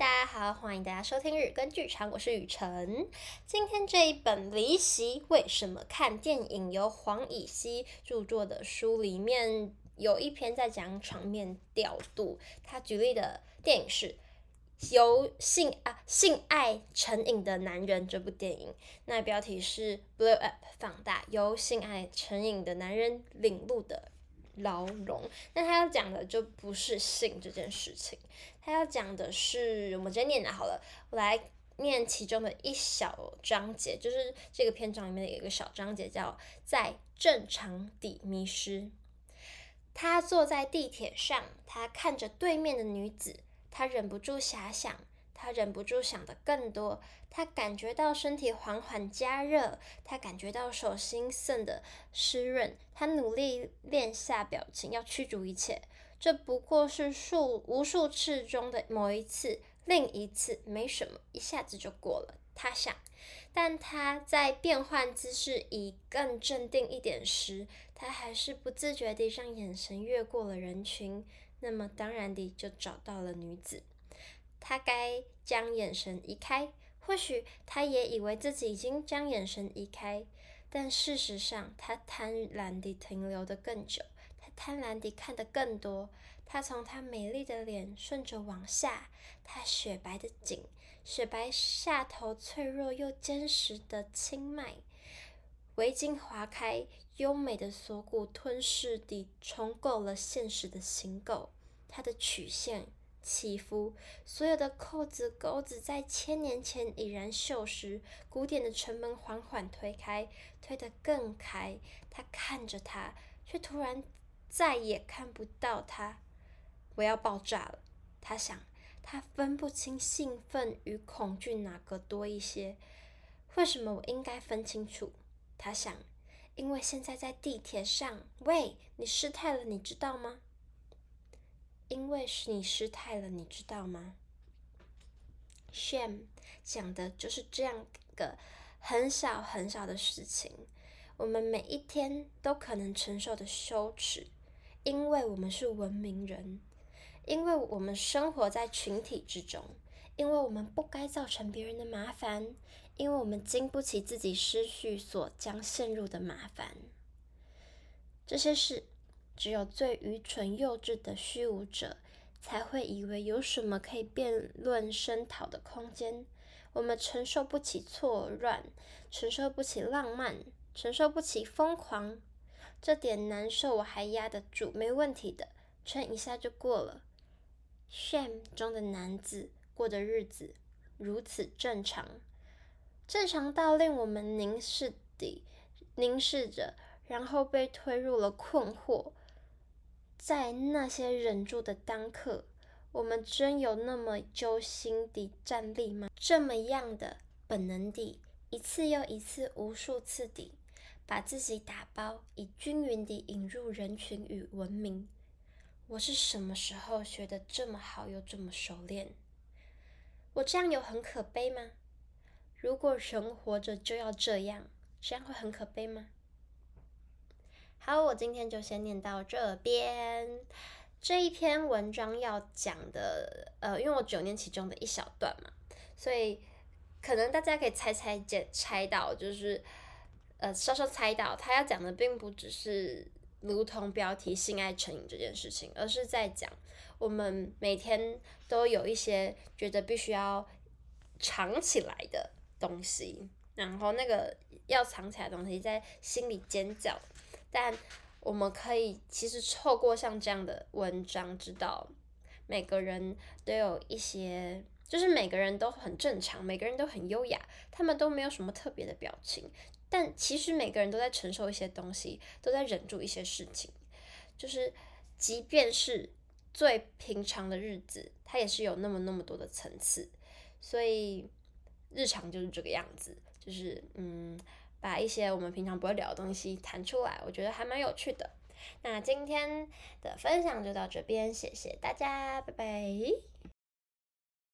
大家好，欢迎大家收听日更剧场，我是雨辰。今天这一本《离席为什么看电影》由黄以熙著作的书里面有一篇在讲场面调度，他举例的电影是由性啊性爱成瘾的男人这部电影，那标题是 Blow Up 放大，由性爱成瘾的男人领路的。牢笼，那他要讲的就不是性这件事情，他要讲的是，我们直接念的好了，我来念其中的一小章节，就是这个篇章里面的一个小章节，叫在正常地迷失。他坐在地铁上，他看着对面的女子，他忍不住遐想。他忍不住想的更多，他感觉到身体缓缓加热，他感觉到手心渗的湿润，他努力练下表情，要驱逐一切。这不过是数无数次中的某一次，另一次没什么，一下子就过了。他想，但他在变换姿势以更镇定一点时，他还是不自觉地让眼神越过了人群，那么当然地就找到了女子。他该将眼神移开，或许他也以为自己已经将眼神移开，但事实上，他贪婪地停留得更久，他贪婪地看得更多。他从她美丽的脸顺着往下，她雪白的颈，雪白下头脆弱又坚实的青脉，围巾划开，优美的锁骨吞噬地重构了现实的形构，她的曲线。起伏，所有的扣子钩子在千年前已然锈蚀。古典的城门缓缓推开，推得更开。他看着他，却突然再也看不到他。我要爆炸了，他想。他分不清兴奋与恐惧哪个多一些。为什么我应该分清楚？他想，因为现在在地铁上。喂，你失态了，你知道吗？因为是你失态了，你知道吗？Shame 讲的就是这样个很小很小的事情，我们每一天都可能承受的羞耻，因为我们是文明人，因为我们生活在群体之中，因为我们不该造成别人的麻烦，因为我们经不起自己失序所将陷入的麻烦，这些事。只有最愚蠢幼稚的虚无者，才会以为有什么可以辩论声讨的空间。我们承受不起错乱，承受不起浪漫，承受不起疯狂。这点难受我还压得住，没问题的，撑一下就过了。Shame 中的男子过的日子如此正常，正常到令我们凝视底凝视着，然后被推入了困惑。在那些忍住的当刻，我们真有那么揪心地站立吗？这么样的本能地，一次又一次，无数次地，把自己打包，以均匀地引入人群与文明。我是什么时候学得这么好又这么熟练？我这样有很可悲吗？如果人活着就要这样，这样会很可悲吗？好，我今天就先念到这边。这一篇文章要讲的，呃，因为我只有念其中的一小段嘛，所以可能大家可以猜猜解猜到，就是呃，稍稍猜到他要讲的并不只是如同标题“性爱成瘾”这件事情，而是在讲我们每天都有一些觉得必须要藏起来的东西，然后那个要藏起来的东西在心里尖叫。但我们可以其实透过像这样的文章，知道每个人都有一些，就是每个人都很正常，每个人都很优雅，他们都没有什么特别的表情。但其实每个人都在承受一些东西，都在忍住一些事情。就是即便是最平常的日子，它也是有那么那么多的层次。所以日常就是这个样子，就是嗯。把一些我们平常不会聊的东西弹出来，我觉得还蛮有趣的。那今天的分享就到这边，谢谢大家，拜拜。